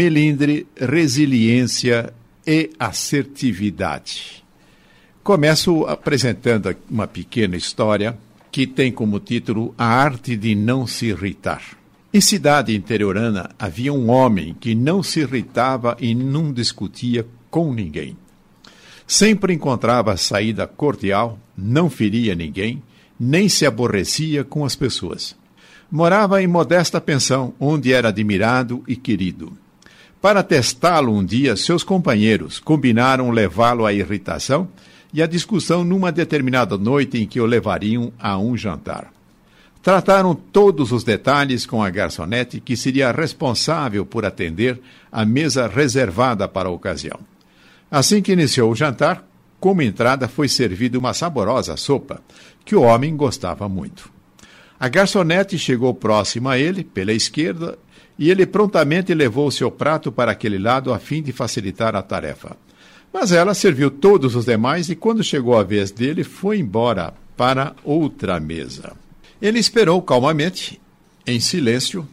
melindre, resiliência e assertividade. Começo apresentando uma pequena história que tem como título A Arte de Não Se Irritar. Em cidade interiorana havia um homem que não se irritava e não discutia com ninguém. Sempre encontrava saída cordial, não feria ninguém, nem se aborrecia com as pessoas. Morava em modesta pensão, onde era admirado e querido. Para testá-lo um dia, seus companheiros combinaram levá-lo à irritação e à discussão numa determinada noite em que o levariam a um jantar. Trataram todos os detalhes com a garçonete que seria responsável por atender a mesa reservada para a ocasião. Assim que iniciou o jantar, como entrada foi servida uma saborosa sopa, que o homem gostava muito. A garçonete chegou próxima a ele, pela esquerda, e ele prontamente levou seu prato para aquele lado a fim de facilitar a tarefa. Mas ela serviu todos os demais e, quando chegou a vez dele, foi embora para outra mesa. Ele esperou calmamente, em silêncio,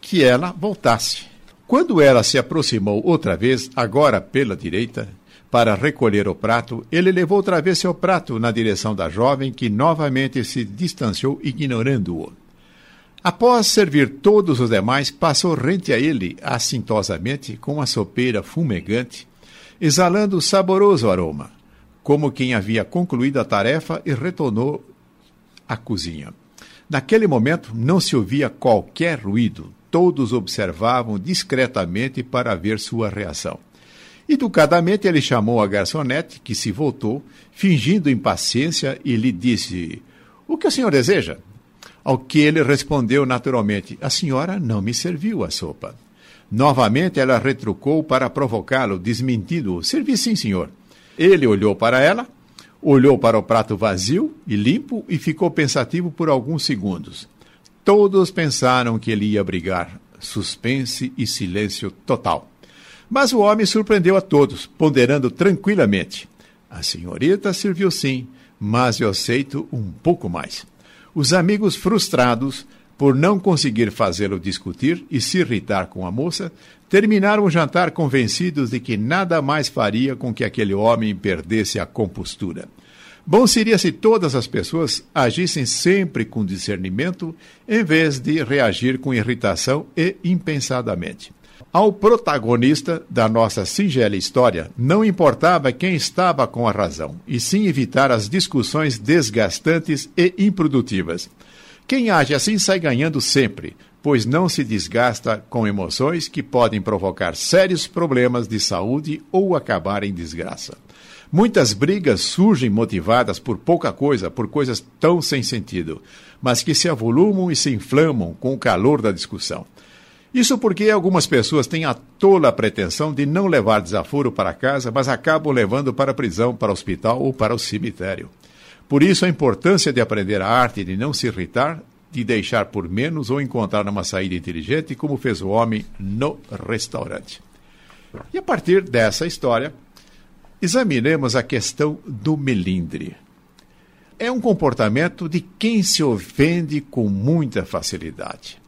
que ela voltasse. Quando ela se aproximou outra vez, agora pela direita, para recolher o prato, ele levou outra vez seu prato na direção da jovem, que novamente se distanciou, ignorando-o. Após servir todos os demais, passou rente a ele, assintosamente, com uma sopeira fumegante, exalando saboroso aroma, como quem havia concluído a tarefa e retornou à cozinha. Naquele momento não se ouvia qualquer ruído, todos observavam discretamente para ver sua reação. Educadamente ele chamou a garçonete, que se voltou, fingindo impaciência, e lhe disse: O que o senhor deseja? Ao que ele respondeu naturalmente: A senhora não me serviu a sopa. Novamente ela retrucou para provocá-lo, desmentindo-o: Servi sim, senhor. Ele olhou para ela, olhou para o prato vazio e limpo e ficou pensativo por alguns segundos. Todos pensaram que ele ia brigar. Suspense e silêncio total. Mas o homem surpreendeu a todos, ponderando tranquilamente. A senhorita serviu sim, mas eu aceito um pouco mais. Os amigos frustrados por não conseguir fazê-lo discutir e se irritar com a moça, terminaram o jantar convencidos de que nada mais faria com que aquele homem perdesse a compostura. Bom seria se todas as pessoas agissem sempre com discernimento, em vez de reagir com irritação e impensadamente. Ao protagonista da nossa singela história não importava quem estava com a razão, e sim evitar as discussões desgastantes e improdutivas. Quem age assim sai ganhando sempre, pois não se desgasta com emoções que podem provocar sérios problemas de saúde ou acabar em desgraça. Muitas brigas surgem motivadas por pouca coisa, por coisas tão sem sentido, mas que se avolumam e se inflamam com o calor da discussão. Isso porque algumas pessoas têm a tola pretensão de não levar desaforo para casa, mas acabam levando para a prisão, para o hospital ou para o cemitério. Por isso, a importância de aprender a arte de não se irritar, de deixar por menos ou encontrar uma saída inteligente, como fez o homem no restaurante. E a partir dessa história, examinemos a questão do melindre. É um comportamento de quem se ofende com muita facilidade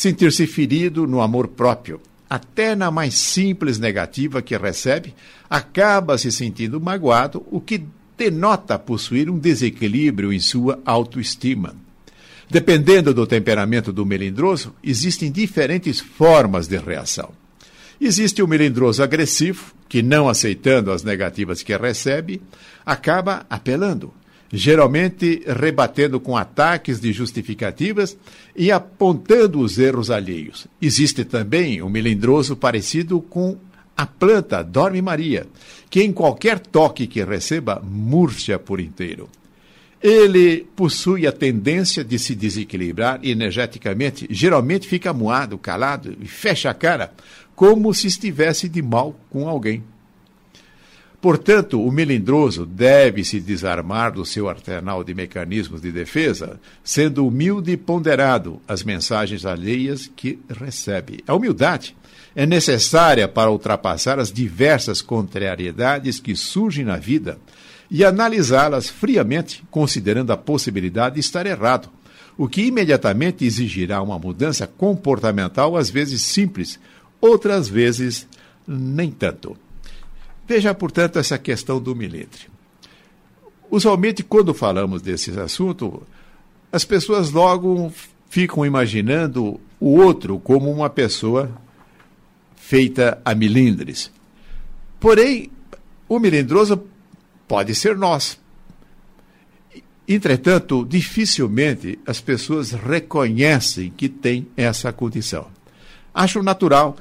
sentir-se ferido no amor próprio, até na mais simples negativa que recebe, acaba se sentindo magoado, o que denota possuir um desequilíbrio em sua autoestima. Dependendo do temperamento do melindroso, existem diferentes formas de reação. Existe o melindroso agressivo, que, não aceitando as negativas que recebe, acaba apelando, geralmente rebatendo com ataques de justificativas e apontando os erros alheios. Existe também um melindroso parecido com a planta Dorme Maria, que em qualquer toque que receba, murcha por inteiro. Ele possui a tendência de se desequilibrar energeticamente, geralmente fica moado, calado e fecha a cara, como se estivesse de mal com alguém. Portanto, o melindroso deve se desarmar do seu arsenal de mecanismos de defesa, sendo humilde e ponderado às mensagens alheias que recebe. A humildade é necessária para ultrapassar as diversas contrariedades que surgem na vida e analisá-las friamente, considerando a possibilidade de estar errado, o que imediatamente exigirá uma mudança comportamental, às vezes simples, outras vezes nem tanto. Veja, portanto, essa questão do milindre. Usualmente, quando falamos desse assunto, as pessoas logo ficam imaginando o outro como uma pessoa feita a milindres. Porém, o melindroso pode ser nós. Entretanto, dificilmente as pessoas reconhecem que tem essa condição. Acho natural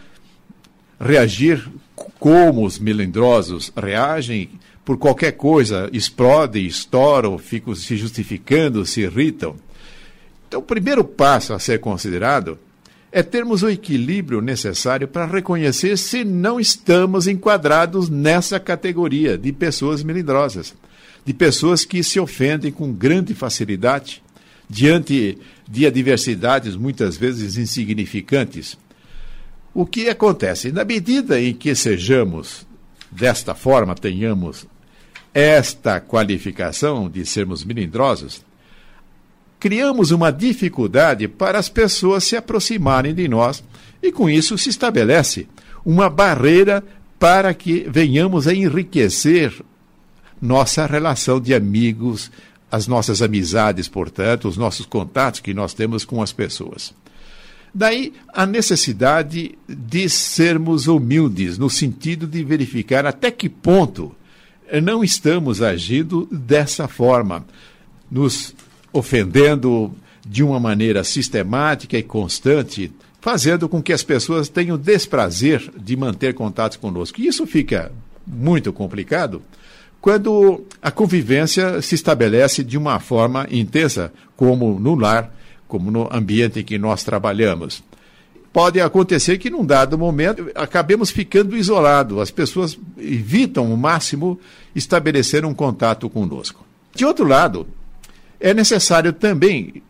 reagir como os melindrosos reagem, por qualquer coisa, explodem, estouram, ficam se justificando, se irritam. Então, o primeiro passo a ser considerado é termos o equilíbrio necessário para reconhecer se não estamos enquadrados nessa categoria de pessoas melindrosas, de pessoas que se ofendem com grande facilidade diante de adversidades muitas vezes insignificantes. O que acontece? Na medida em que sejamos desta forma, tenhamos esta qualificação de sermos melindrosos, criamos uma dificuldade para as pessoas se aproximarem de nós e com isso se estabelece uma barreira para que venhamos a enriquecer nossa relação de amigos, as nossas amizades, portanto, os nossos contatos que nós temos com as pessoas. Daí a necessidade de sermos humildes, no sentido de verificar até que ponto não estamos agindo dessa forma, nos ofendendo de uma maneira sistemática e constante, fazendo com que as pessoas tenham desprazer de manter contato conosco. E isso fica muito complicado quando a convivência se estabelece de uma forma intensa, como no lar, como no ambiente em que nós trabalhamos. Pode acontecer que, num dado momento, acabemos ficando isolados. As pessoas evitam o máximo estabelecer um contato conosco. De outro lado, é necessário também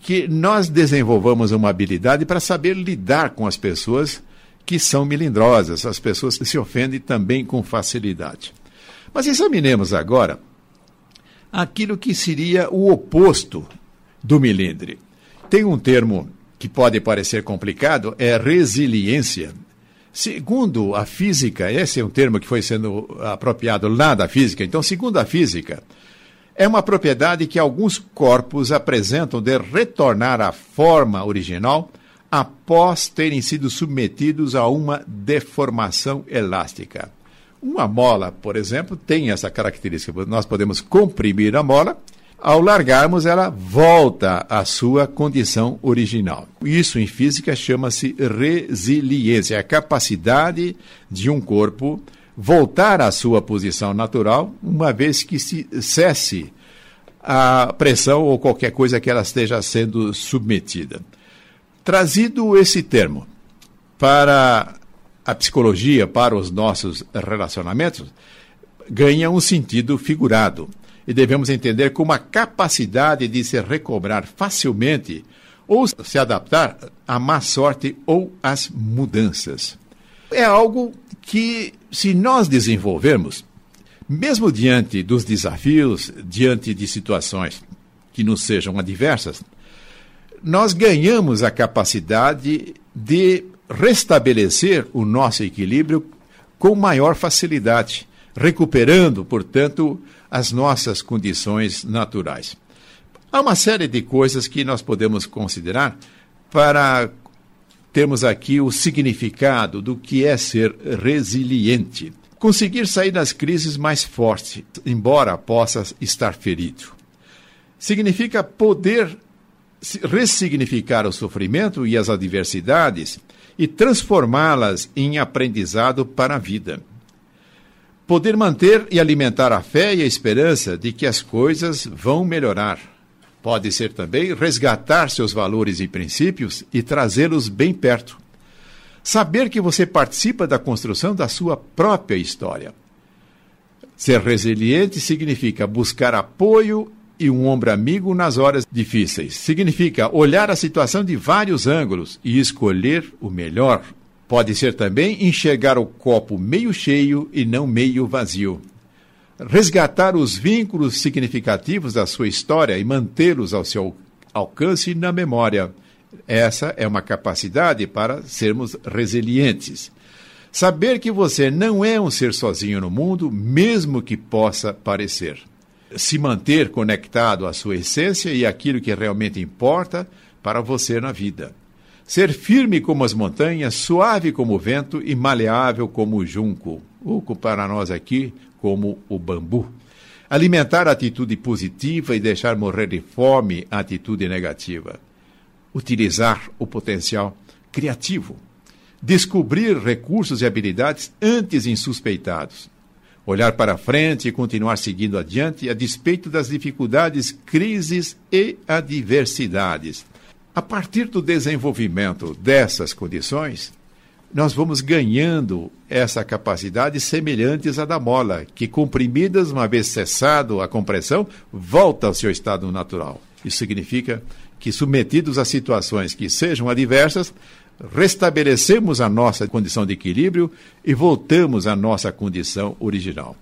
que nós desenvolvamos uma habilidade para saber lidar com as pessoas que são melindrosas, as pessoas que se ofendem também com facilidade. Mas examinemos agora aquilo que seria o oposto do melindre. Tem um termo que pode parecer complicado, é resiliência. Segundo a física, esse é um termo que foi sendo apropriado lá da física, então, segundo a física, é uma propriedade que alguns corpos apresentam de retornar à forma original após terem sido submetidos a uma deformação elástica. Uma mola, por exemplo, tem essa característica. Nós podemos comprimir a mola, ao largarmos, ela volta à sua condição original. Isso em física chama-se resiliência, é a capacidade de um corpo voltar à sua posição natural, uma vez que se cesse a pressão ou qualquer coisa que ela esteja sendo submetida. Trazido esse termo para a psicologia, para os nossos relacionamentos, ganha um sentido figurado e devemos entender como a capacidade de se recobrar facilmente ou se adaptar à má sorte ou às mudanças. É algo que, se nós desenvolvermos, mesmo diante dos desafios, diante de situações que nos sejam adversas, nós ganhamos a capacidade de restabelecer o nosso equilíbrio com maior facilidade, recuperando, portanto, as nossas condições naturais. Há uma série de coisas que nós podemos considerar para temos aqui o significado do que é ser resiliente. Conseguir sair das crises mais forte, embora possa estar ferido. Significa poder ressignificar o sofrimento e as adversidades e transformá-las em aprendizado para a vida. Poder manter e alimentar a fé e a esperança de que as coisas vão melhorar Pode ser também resgatar seus valores e princípios e trazê-los bem perto. Saber que você participa da construção da sua própria história. Ser resiliente significa buscar apoio e um ombro amigo nas horas difíceis. Significa olhar a situação de vários ângulos e escolher o melhor. Pode ser também enxergar o copo meio cheio e não meio vazio resgatar os vínculos significativos da sua história e mantê-los ao seu alcance na memória. Essa é uma capacidade para sermos resilientes. Saber que você não é um ser sozinho no mundo, mesmo que possa parecer. Se manter conectado à sua essência e aquilo que realmente importa para você na vida. Ser firme como as montanhas, suave como o vento e maleável como o junco. Ou para nós aqui, como o bambu. Alimentar a atitude positiva e deixar morrer de fome a atitude negativa. Utilizar o potencial criativo descobrir recursos e habilidades antes insuspeitados. Olhar para frente e continuar seguindo adiante a despeito das dificuldades, crises e adversidades. A partir do desenvolvimento dessas condições, nós vamos ganhando essa capacidade semelhantes à da mola, que comprimidas, uma vez cessado a compressão, volta ao seu estado natural. Isso significa que, submetidos a situações que sejam adversas, restabelecemos a nossa condição de equilíbrio e voltamos à nossa condição original.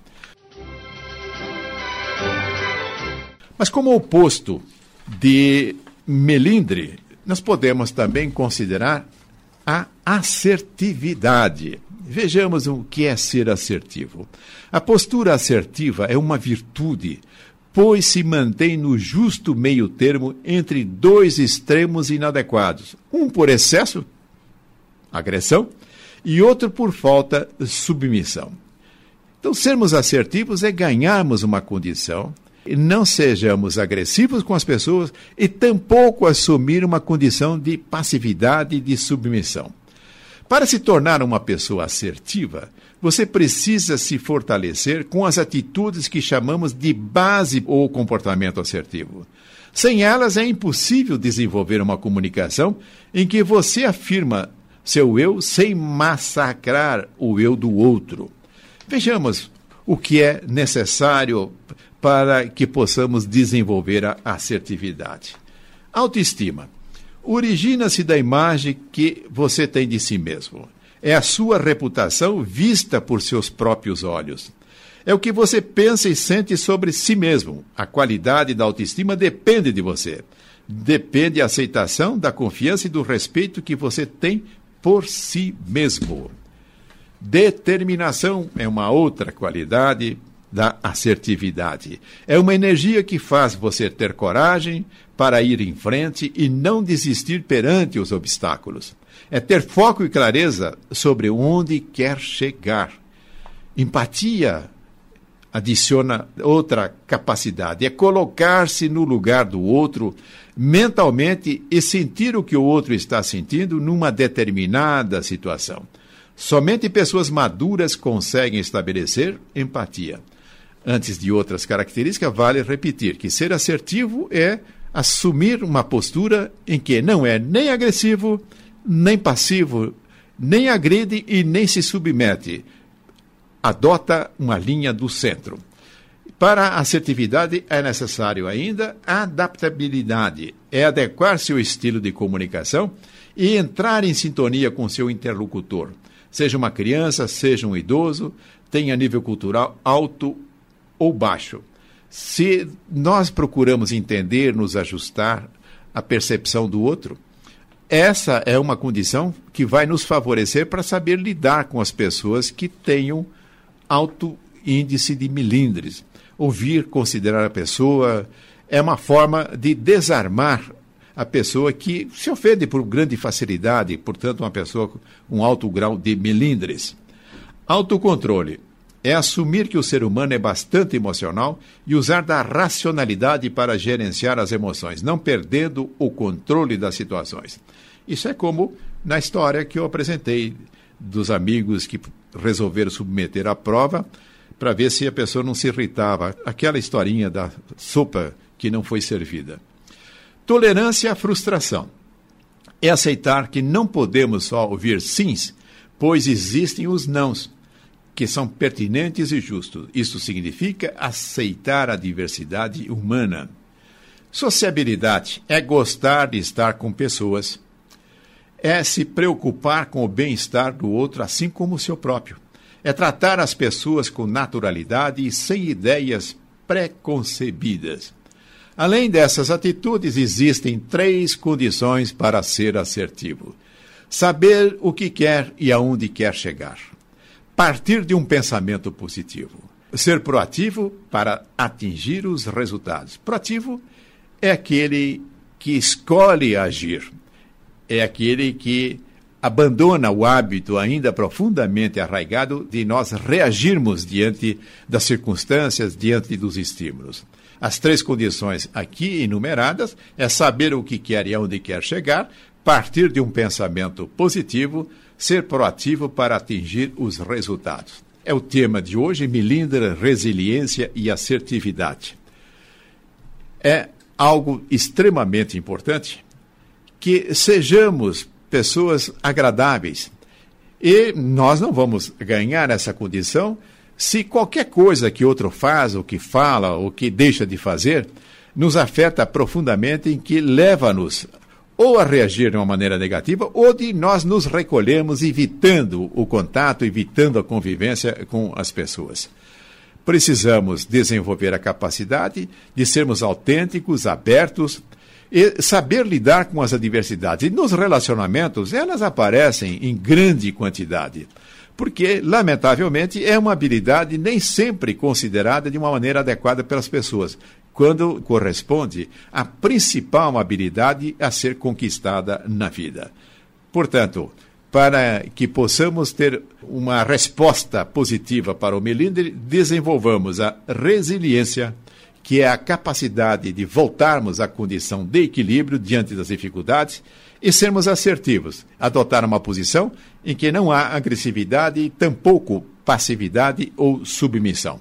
Mas, como oposto de melindre, nós podemos também considerar a assertividade. Vejamos o que é ser assertivo. A postura assertiva é uma virtude, pois se mantém no justo meio termo entre dois extremos inadequados, um por excesso agressão, e outro por falta submissão. Então, sermos assertivos é ganharmos uma condição, não sejamos agressivos com as pessoas e tampouco assumir uma condição de passividade e de submissão. Para se tornar uma pessoa assertiva, você precisa se fortalecer com as atitudes que chamamos de base ou comportamento assertivo. Sem elas, é impossível desenvolver uma comunicação em que você afirma seu eu sem massacrar o eu do outro. Vejamos o que é necessário para que possamos desenvolver a assertividade. Autoestima origina-se da imagem que você tem de si mesmo. É a sua reputação vista por seus próprios olhos. É o que você pensa e sente sobre si mesmo. A qualidade da autoestima depende de você. Depende da aceitação, da confiança e do respeito que você tem por si mesmo. Determinação é uma outra qualidade da assertividade. É uma energia que faz você ter coragem para ir em frente e não desistir perante os obstáculos. É ter foco e clareza sobre onde quer chegar. Empatia adiciona outra capacidade, é colocar-se no lugar do outro mentalmente e sentir o que o outro está sentindo numa determinada situação. Somente pessoas maduras conseguem estabelecer empatia. Antes de outras características, vale repetir que ser assertivo é assumir uma postura em que não é nem agressivo, nem passivo, nem agride e nem se submete adota uma linha do centro. Para a assertividade é necessário ainda adaptabilidade, é adequar seu estilo de comunicação e entrar em sintonia com seu interlocutor. Seja uma criança, seja um idoso, tenha nível cultural alto ou baixo. Se nós procuramos entender, nos ajustar à percepção do outro, essa é uma condição que vai nos favorecer para saber lidar com as pessoas que tenham alto índice de milindres. Ouvir, considerar a pessoa é uma forma de desarmar a pessoa que se ofende por grande facilidade, portanto, uma pessoa com alto grau de melindres. Autocontrole é assumir que o ser humano é bastante emocional e usar da racionalidade para gerenciar as emoções, não perdendo o controle das situações. Isso é como na história que eu apresentei dos amigos que resolveram submeter à prova para ver se a pessoa não se irritava. Aquela historinha da sopa que não foi servida. Tolerância à frustração. É aceitar que não podemos só ouvir sims, pois existem os nãos, que são pertinentes e justos. Isso significa aceitar a diversidade humana. Sociabilidade é gostar de estar com pessoas é se preocupar com o bem-estar do outro, assim como o seu próprio. É tratar as pessoas com naturalidade e sem ideias preconcebidas. Além dessas atitudes, existem três condições para ser assertivo: saber o que quer e aonde quer chegar, partir de um pensamento positivo, ser proativo para atingir os resultados. Proativo é aquele que escolhe agir, é aquele que abandona o hábito ainda profundamente arraigado de nós reagirmos diante das circunstâncias, diante dos estímulos. As três condições aqui enumeradas é saber o que quer e aonde quer chegar, partir de um pensamento positivo, ser proativo para atingir os resultados. É o tema de hoje, Milindra, resiliência e assertividade. É algo extremamente importante que sejamos pessoas agradáveis. E nós não vamos ganhar essa condição se qualquer coisa que outro faz, ou que fala, ou que deixa de fazer, nos afeta profundamente em que leva-nos ou a reagir de uma maneira negativa, ou de nós nos recolhermos evitando o contato, evitando a convivência com as pessoas. Precisamos desenvolver a capacidade de sermos autênticos, abertos, e saber lidar com as adversidades. E nos relacionamentos, elas aparecem em grande quantidade. Porque, lamentavelmente, é uma habilidade nem sempre considerada de uma maneira adequada pelas pessoas, quando corresponde à principal habilidade a ser conquistada na vida. Portanto, para que possamos ter uma resposta positiva para o melindre, desenvolvamos a resiliência, que é a capacidade de voltarmos à condição de equilíbrio diante das dificuldades e sermos assertivos, adotar uma posição em que não há agressividade e tampouco passividade ou submissão.